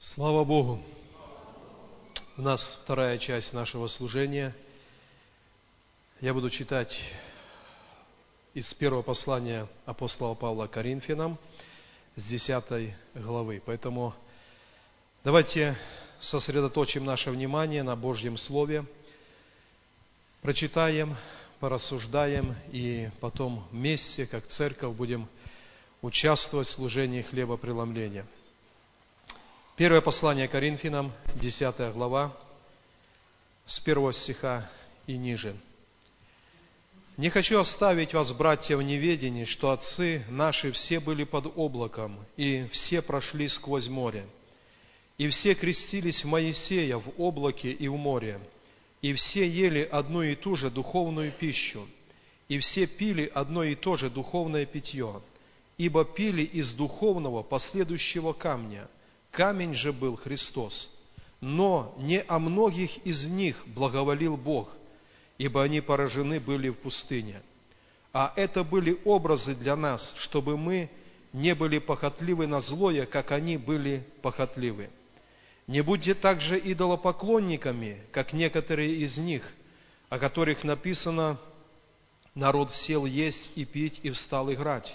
Слава Богу! У нас вторая часть нашего служения. Я буду читать из первого послания апостола Павла Коринфянам с 10 главы. Поэтому давайте сосредоточим наше внимание на Божьем Слове, прочитаем, порассуждаем и потом вместе, как церковь, будем участвовать в служении хлебопреломления – Первое послание Коринфянам, 10 глава, с первого стиха и ниже. «Не хочу оставить вас, братья, в неведении, что отцы наши все были под облаком, и все прошли сквозь море, и все крестились в Моисея в облаке и в море, и все ели одну и ту же духовную пищу, и все пили одно и то же духовное питье, ибо пили из духовного последующего камня – Камень же был Христос. Но не о многих из них благоволил Бог, ибо они поражены были в пустыне. А это были образы для нас, чтобы мы не были похотливы на злое, как они были похотливы. Не будьте также идолопоклонниками, как некоторые из них, о которых написано «Народ сел есть и пить и встал играть».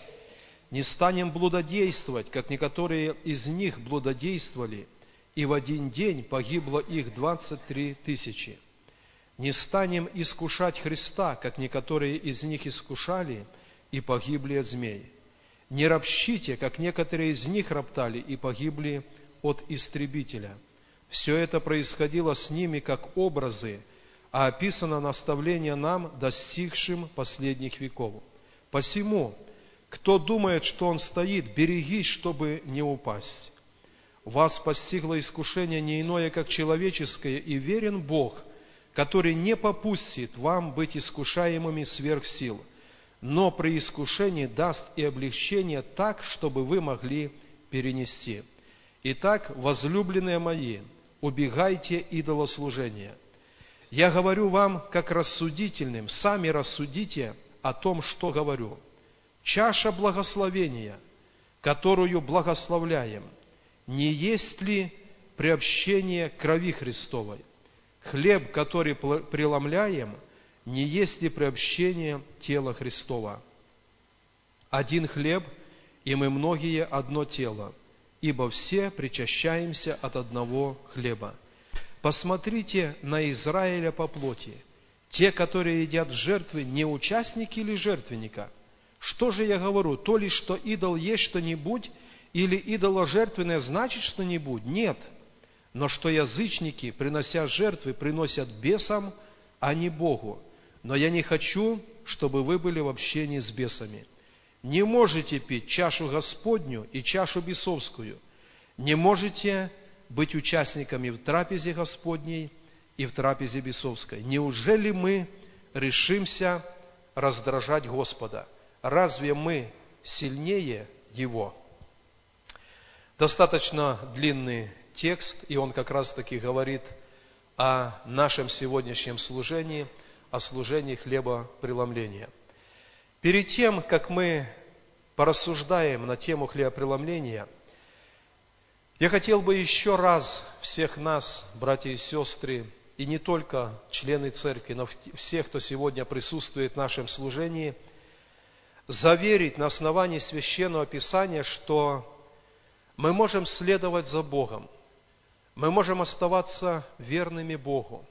Не станем блудодействовать, как некоторые из них блудодействовали, и в один день погибло их двадцать три тысячи. Не станем искушать Христа, как некоторые из них искушали, и погибли от змей. Не ропщите, как некоторые из них роптали и погибли от истребителя. Все это происходило с ними как образы, а описано наставление нам, достигшим последних веков. Посему, кто думает, что он стоит, берегись, чтобы не упасть. Вас постигло искушение не иное, как человеческое, и верен Бог, который не попустит вам быть искушаемыми сверх сил, но при искушении даст и облегчение так, чтобы вы могли перенести. Итак, возлюбленные мои, убегайте идолослужения. Я говорю вам, как рассудительным, сами рассудите о том, что говорю – чаша благословения, которую благословляем, не есть ли приобщение крови Христовой? Хлеб, который преломляем, не есть ли приобщение тела Христова? Один хлеб, и мы многие одно тело, ибо все причащаемся от одного хлеба. Посмотрите на Израиля по плоти. Те, которые едят жертвы, не участники ли жертвенника – что же я говорю? То ли, что идол есть что-нибудь, или идоложертвенное значит что-нибудь? Нет. Но что язычники, принося жертвы, приносят бесам, а не Богу. Но я не хочу, чтобы вы были в общении с бесами. Не можете пить чашу Господню и чашу бесовскую. Не можете быть участниками в трапезе Господней и в трапезе бесовской. Неужели мы решимся раздражать Господа? Разве мы сильнее Его? Достаточно длинный текст, и он как раз-таки говорит о нашем сегодняшнем служении, о служении хлебопреломления. Перед тем, как мы порассуждаем на тему хлебопреломления, я хотел бы еще раз всех нас, братья и сестры, и не только члены церкви, но всех, кто сегодня присутствует в нашем служении – заверить на основании священного писания, что мы можем следовать за Богом, мы можем оставаться верными Богу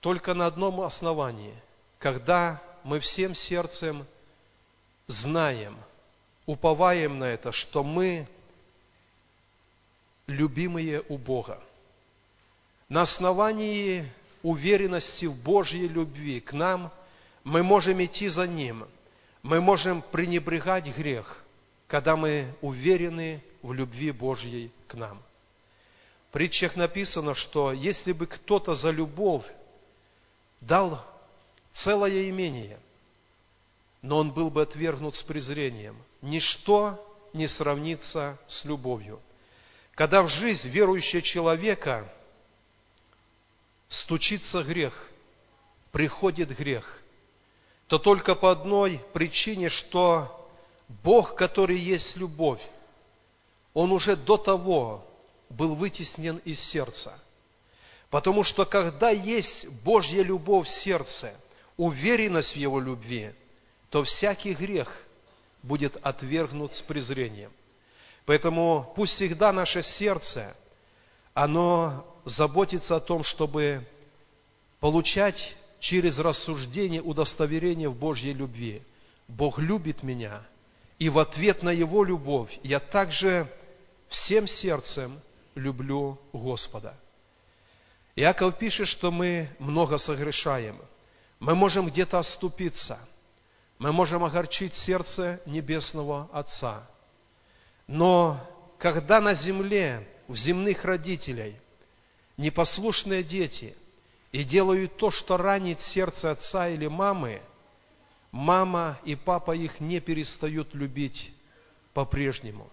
только на одном основании, когда мы всем сердцем знаем, уповаем на это, что мы любимые у Бога. На основании уверенности в Божьей любви к нам мы можем идти за Ним – мы можем пренебрегать грех, когда мы уверены в любви Божьей к нам. В притчах написано, что если бы кто-то за любовь дал целое имение, но он был бы отвергнут с презрением, ничто не сравнится с любовью. Когда в жизнь верующего человека стучится грех, приходит грех – то только по одной причине, что Бог, который есть любовь, Он уже до того, был вытеснен из сердца. Потому что когда есть Божья любовь в сердце, уверенность в Его любви, то всякий грех будет отвергнут с презрением. Поэтому пусть всегда наше сердце, оно заботится о том, чтобы получать через рассуждение удостоверение в Божьей любви. Бог любит меня, и в ответ на Его любовь я также всем сердцем люблю Господа. Иаков пишет, что мы много согрешаем. Мы можем где-то оступиться. Мы можем огорчить сердце Небесного Отца. Но когда на земле, в земных родителей, непослушные дети – и делают то, что ранит сердце отца или мамы, мама и папа их не перестают любить по-прежнему.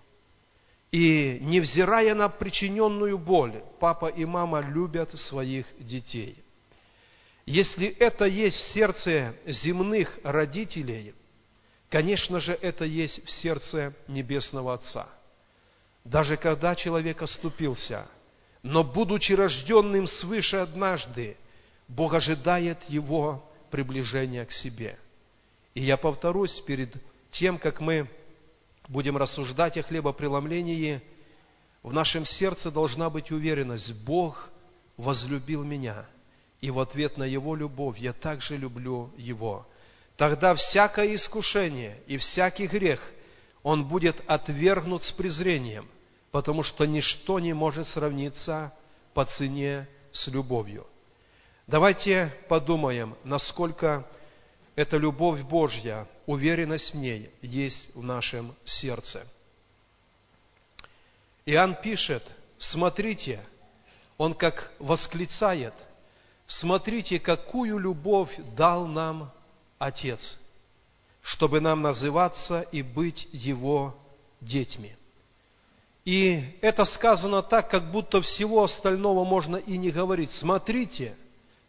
И невзирая на причиненную боль, папа и мама любят своих детей. Если это есть в сердце земных родителей, конечно же, это есть в сердце Небесного Отца. Даже когда человек оступился, но будучи рожденным свыше однажды, Бог ожидает его приближения к себе. И я повторюсь перед тем, как мы будем рассуждать о хлебопреломлении, в нашем сердце должна быть уверенность, Бог возлюбил меня, и в ответ на Его любовь я также люблю Его. Тогда всякое искушение и всякий грех, он будет отвергнут с презрением, потому что ничто не может сравниться по цене с любовью. Давайте подумаем, насколько эта любовь Божья, уверенность в ней есть в нашем сердце. Иоанн пишет, смотрите, он как восклицает, смотрите, какую любовь дал нам Отец, чтобы нам называться и быть Его детьми. И это сказано так, как будто всего остального можно и не говорить. Смотрите –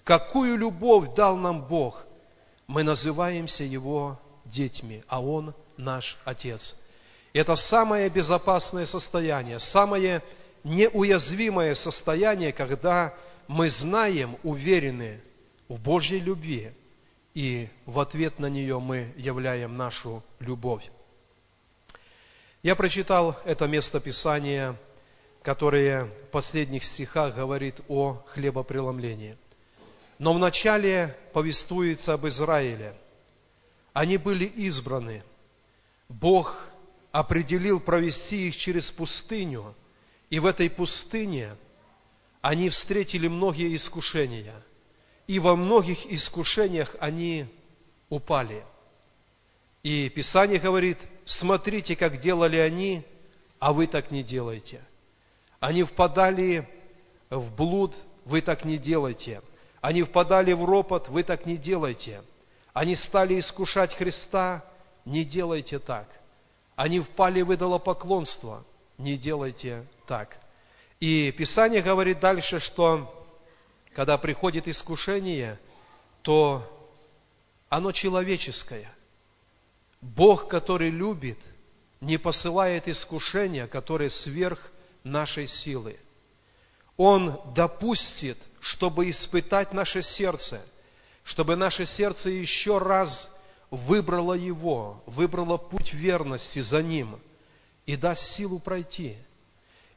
Какую любовь дал нам Бог? Мы называемся Его детьми, а Он наш Отец. Это самое безопасное состояние, самое неуязвимое состояние, когда мы знаем, уверены в Божьей любви, и в ответ на нее мы являем нашу любовь. Я прочитал это место Писания, которое в последних стихах говорит о хлебопреломлении – но вначале повествуется об Израиле. Они были избраны. Бог определил провести их через пустыню, и в этой пустыне они встретили многие искушения. И во многих искушениях они упали. И Писание говорит, смотрите, как делали они, а вы так не делайте. Они впадали в блуд, вы так не делайте. Они впадали в ропот, вы так не делайте. Они стали искушать Христа, не делайте так. Они впали в идолопоклонство, не делайте так. И Писание говорит дальше, что когда приходит искушение, то оно человеческое. Бог, который любит, не посылает искушения, которые сверх нашей силы. Он допустит, чтобы испытать наше сердце, чтобы наше сердце еще раз выбрало Его, выбрало путь верности за Ним и даст силу пройти.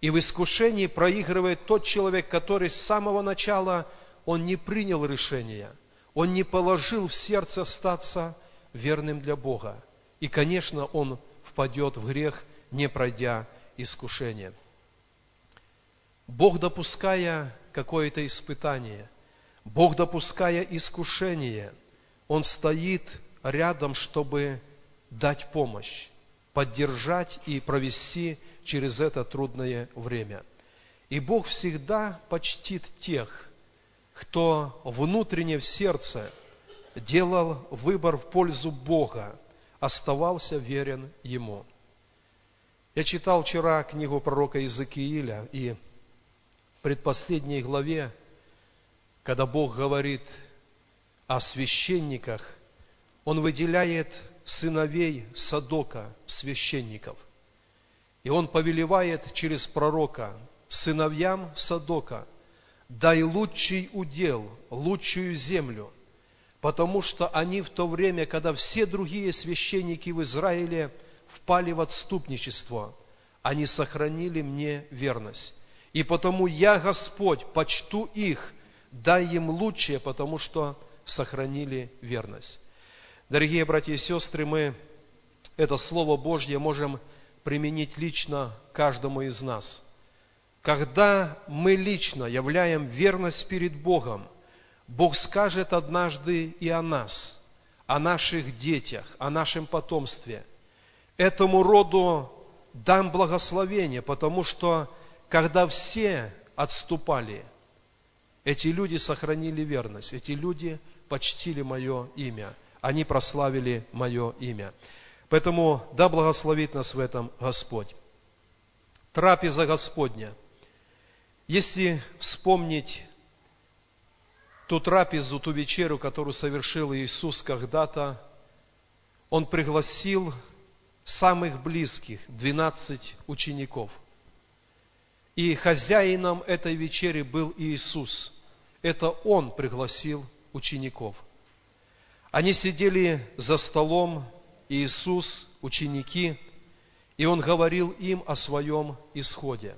И в искушении проигрывает тот человек, который с самого начала он не принял решения, он не положил в сердце остаться верным для Бога. И, конечно, он впадет в грех, не пройдя искушение. Бог, допуская какое-то испытание, Бог, допуская искушение, Он стоит рядом, чтобы дать помощь, поддержать и провести через это трудное время. И Бог всегда почтит тех, кто внутренне в сердце делал выбор в пользу Бога, оставался верен Ему. Я читал вчера книгу пророка Иезекииля, и предпоследней главе, когда Бог говорит о священниках, Он выделяет сыновей Садока, священников. И Он повелевает через пророка сыновьям Садока, дай лучший удел, лучшую землю, потому что они в то время, когда все другие священники в Израиле впали в отступничество, они сохранили мне верность. И потому я, Господь, почту их, дай им лучшее, потому что сохранили верность. Дорогие братья и сестры, мы это Слово Божье можем применить лично каждому из нас. Когда мы лично являем верность перед Богом, Бог скажет однажды и о нас, о наших детях, о нашем потомстве. Этому роду дам благословение, потому что когда все отступали, эти люди сохранили верность, эти люди почтили мое имя, они прославили мое имя. Поэтому да благословит нас в этом Господь. Трапеза Господня. Если вспомнить ту трапезу, ту вечеру, которую совершил Иисус когда-то, Он пригласил самых близких, 12 учеников. И хозяином этой вечери был Иисус. Это Он пригласил учеников. Они сидели за столом, Иисус, ученики, и Он говорил им о своем исходе.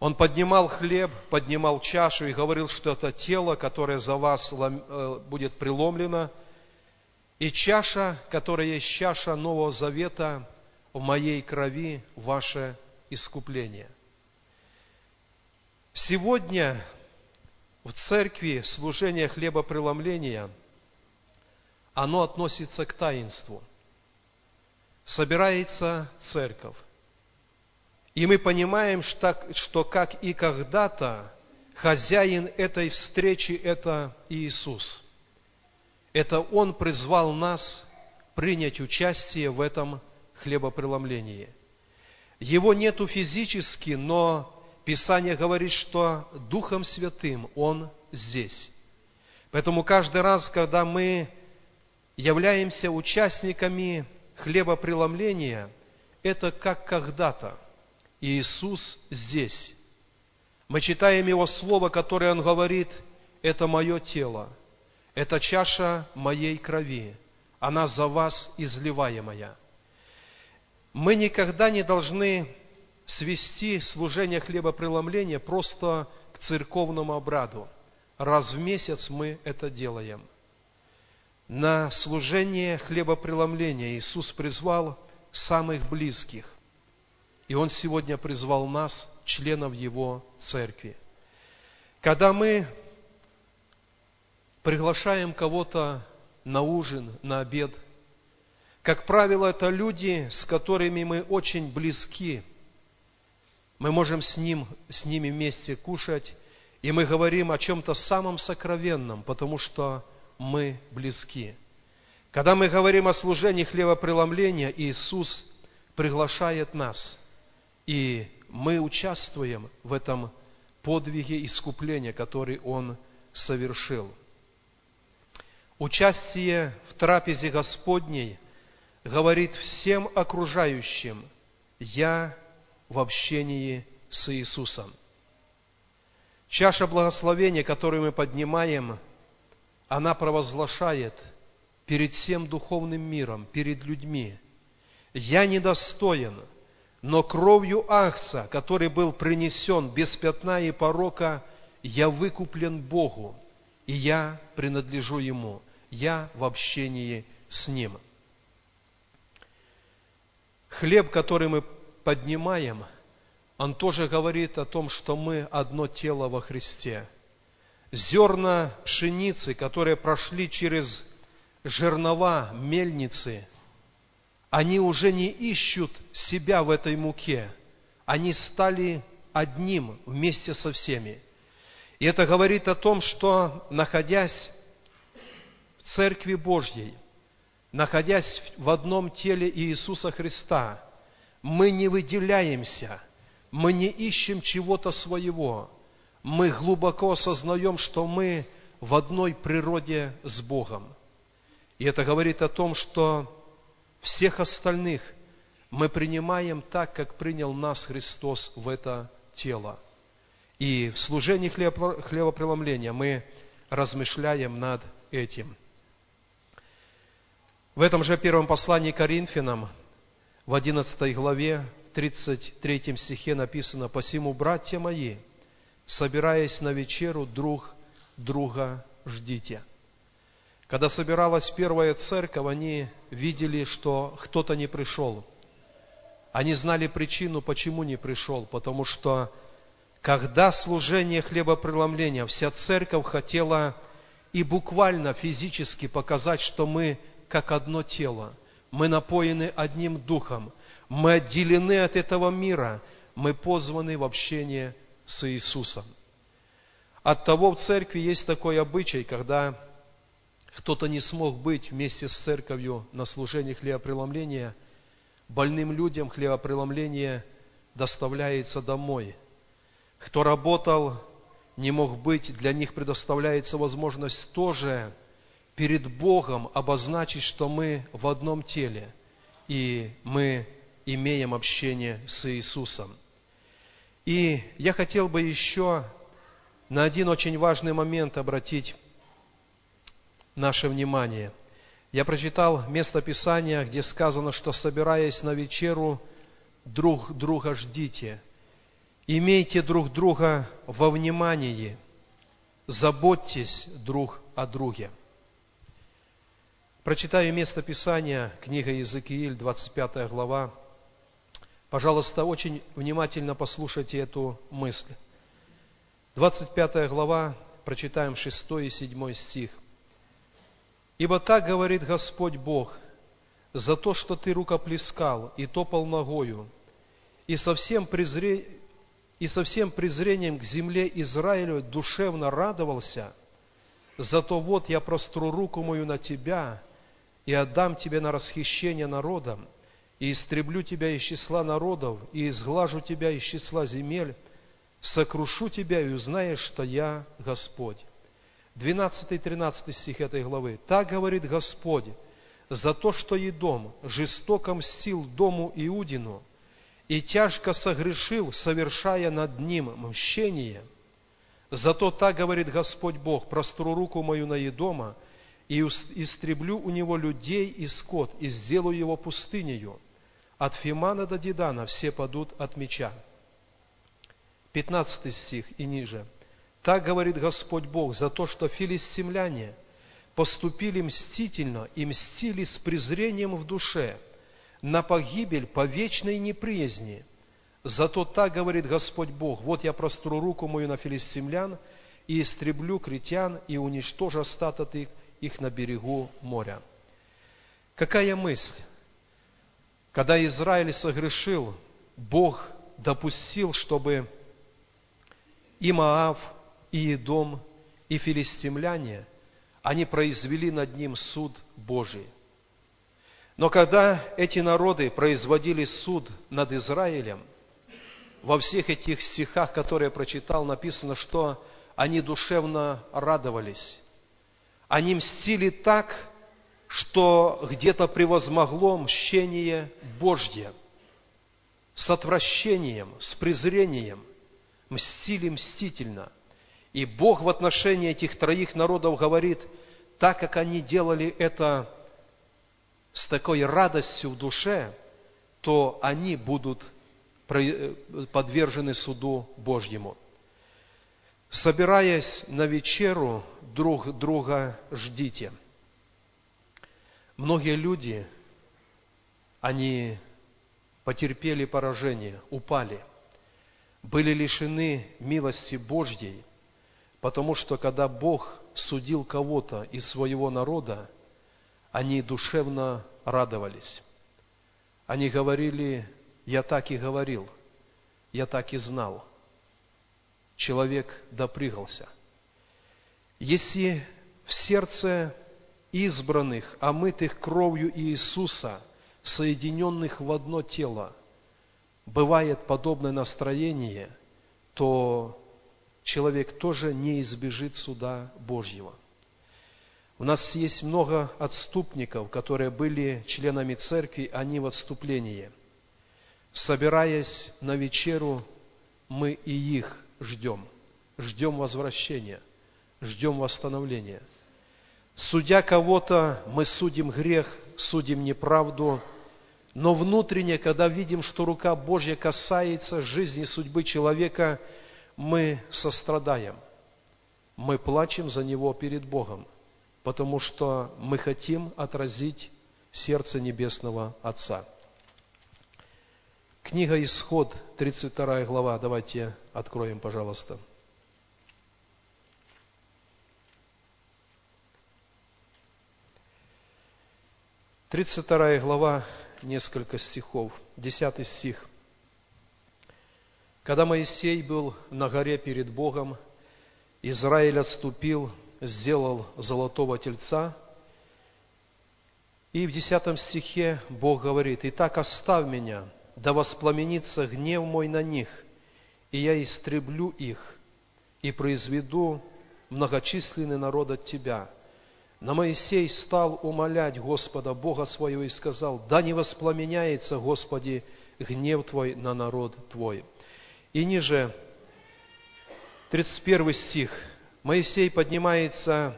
Он поднимал хлеб, поднимал чашу и говорил, что это тело, которое за вас э, будет преломлено, и чаша, которая есть чаша Нового Завета, в моей крови ваше искупление. Сегодня в церкви служение хлебопреломления – оно относится к таинству. Собирается церковь. И мы понимаем, что как и когда-то хозяин этой встречи – это Иисус. Это Он призвал нас принять участие в этом хлебопреломлении. Его нету физически, но Писание говорит, что Духом Святым Он здесь. Поэтому каждый раз, когда мы являемся участниками хлебопреломления, это как когда-то. Иисус здесь. Мы читаем Его Слово, которое Он говорит, это мое тело, это чаша моей крови, она за вас изливаемая. Мы никогда не должны свести служение хлебопреломления просто к церковному обраду. Раз в месяц мы это делаем на служение хлебопреломления Иисус призвал самых близких. И Он сегодня призвал нас, членов Его церкви. Когда мы приглашаем кого-то на ужин, на обед, как правило, это люди, с которыми мы очень близки. Мы можем с, ним, с ними вместе кушать, и мы говорим о чем-то самом сокровенном, потому что мы близки. Когда мы говорим о служении хлебопреломления, Иисус приглашает нас, и мы участвуем в этом подвиге искупления, который Он совершил. Участие в трапезе Господней говорит всем окружающим, я в общении с Иисусом. Чаша благословения, которую мы поднимаем – она провозглашает перед всем духовным миром, перед людьми, «Я недостоин, но кровью Ахса, который был принесен без пятна и порока, я выкуплен Богу, и я принадлежу Ему, я в общении с Ним». Хлеб, который мы поднимаем, он тоже говорит о том, что мы одно тело во Христе – зерна пшеницы, которые прошли через жернова мельницы, они уже не ищут себя в этой муке. Они стали одним вместе со всеми. И это говорит о том, что, находясь в Церкви Божьей, находясь в одном теле Иисуса Христа, мы не выделяемся, мы не ищем чего-то своего, мы глубоко осознаем, что мы в одной природе с Богом. И это говорит о том, что всех остальных мы принимаем так, как принял нас Христос в это тело. И в служении хлебопреломления мы размышляем над этим. В этом же первом послании Коринфянам, в 11 главе, 33 стихе написано, «Посему, братья мои, собираясь на вечеру, друг друга ждите». Когда собиралась первая церковь, они видели, что кто-то не пришел. Они знали причину, почему не пришел, потому что когда служение хлебопреломления, вся церковь хотела и буквально физически показать, что мы как одно тело, мы напоены одним духом, мы отделены от этого мира, мы позваны в общение с Иисусом. От того в церкви есть такой обычай, когда кто-то не смог быть вместе с церковью на служении хлебопреломления, больным людям хлебопреломление доставляется домой. Кто работал, не мог быть, для них предоставляется возможность тоже перед Богом обозначить, что мы в одном теле, и мы имеем общение с Иисусом. И я хотел бы еще на один очень важный момент обратить наше внимание. Я прочитал место Писания, где сказано, что собираясь на вечеру, друг друга ждите. Имейте друг друга во внимании, заботьтесь друг о друге. Прочитаю место Писания, книга Иезекииль, 25 глава. Пожалуйста, очень внимательно послушайте эту мысль. 25 глава, прочитаем 6 и 7 стих. Ибо так говорит Господь Бог, за то, что ты рукоплескал и топал ногою, и со всем, презре... и со всем презрением к земле Израилю душевно радовался, зато вот я простру руку мою на тебя и отдам тебе на расхищение народам, и истреблю тебя из числа народов, и изглажу тебя из числа земель, сокрушу тебя, и узнаешь, что я Господь. 12-13 стих этой главы. «Так говорит Господь, за то, что Едом жестоко мстил дому Иудину и тяжко согрешил, совершая над ним мщение, зато так говорит Господь Бог, простру руку мою на Едома и истреблю у него людей и скот, и сделаю его пустынею. От Фимана до Дедана все падут от меча». 15 стих и ниже – так говорит Господь Бог за то, что филистимляне поступили мстительно и мстили с презрением в душе на погибель по вечной неприязни. Зато так говорит Господь Бог, вот я простру руку мою на филистимлян и истреблю критян и уничтожу остаток их на берегу моря. Какая мысль? Когда Израиль согрешил, Бог допустил, чтобы и Маав, и Идом, и филистимляне, они произвели над ним суд Божий. Но когда эти народы производили суд над Израилем, во всех этих стихах, которые я прочитал, написано, что они душевно радовались. Они мстили так, что где-то превозмогло мщение Божье. С отвращением, с презрением мстили мстительно – и Бог в отношении этих троих народов говорит, так как они делали это с такой радостью в душе, то они будут подвержены суду Божьему. Собираясь на вечеру, друг друга ждите. Многие люди, они потерпели поражение, упали, были лишены милости Божьей – Потому что когда Бог судил кого-то из своего народа, они душевно радовались. Они говорили, я так и говорил, я так и знал. Человек допрыгался. Если в сердце избранных, омытых кровью Иисуса, соединенных в одно тело, бывает подобное настроение, то человек тоже не избежит суда Божьего. У нас есть много отступников, которые были членами церкви, они в отступлении. Собираясь на вечеру, мы и их ждем. Ждем возвращения, ждем восстановления. Судя кого-то, мы судим грех, судим неправду, но внутренне, когда видим, что рука Божья касается жизни, судьбы человека, мы сострадаем. Мы плачем за него перед Богом, потому что мы хотим отразить сердце Небесного Отца. Книга Исход, 32 глава. Давайте откроем, пожалуйста. Тридцать вторая глава, несколько стихов. Десятый стих. Когда Моисей был на горе перед Богом, Израиль отступил, сделал золотого тельца. И в десятом стихе Бог говорит, «Итак, оставь меня, да воспламенится гнев мой на них, и я истреблю их, и произведу многочисленный народ от тебя». Но Моисей стал умолять Господа, Бога своего, и сказал, «Да не воспламеняется, Господи, гнев Твой на народ Твой». И ниже, 31 стих, Моисей поднимается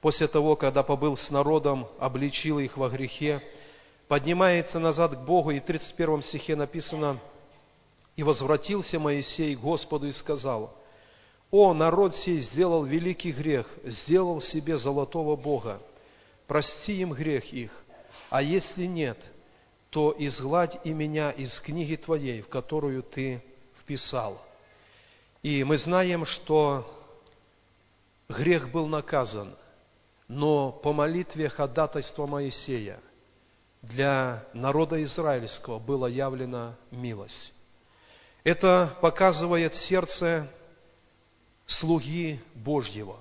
после того, когда побыл с народом, обличил их во грехе, поднимается назад к Богу, и в 31 стихе написано, «И возвратился Моисей к Господу и сказал, «О, народ сей сделал великий грех, сделал себе золотого Бога, прости им грех их, а если нет, то изгладь и меня из книги Твоей, в которую Ты вписал». И мы знаем, что грех был наказан, но по молитве ходатайства Моисея для народа израильского была явлена милость. Это показывает сердце слуги Божьего.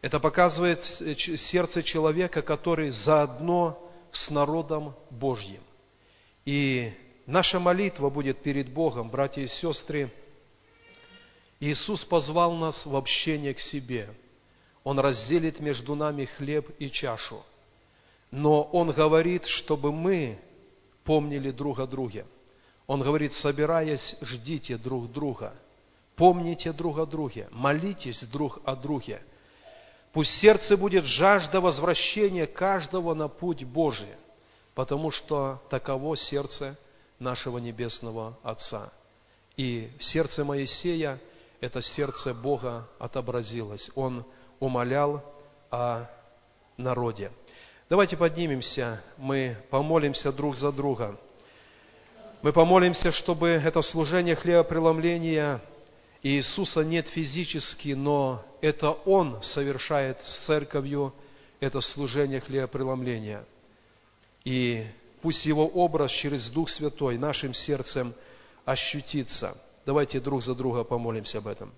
Это показывает сердце человека, который заодно с народом Божьим. И наша молитва будет перед Богом, братья и сестры. Иисус позвал нас в общение к себе. Он разделит между нами хлеб и чашу. Но Он говорит, чтобы мы помнили друг о друге. Он говорит, собираясь, ждите друг друга – Помните друг о друге, молитесь друг о друге. Пусть сердце будет жажда возвращения каждого на путь Божий, потому что таково сердце нашего Небесного Отца. И сердце Моисея это сердце Бога отобразилось. Он умолял о народе. Давайте поднимемся, мы помолимся друг за друга. Мы помолимся, чтобы это служение хлебопреломления Иисуса нет физически, но это Он совершает с церковью это служение хлебопреломления. И пусть Его образ через Дух Святой нашим сердцем ощутится. Давайте друг за друга помолимся об этом.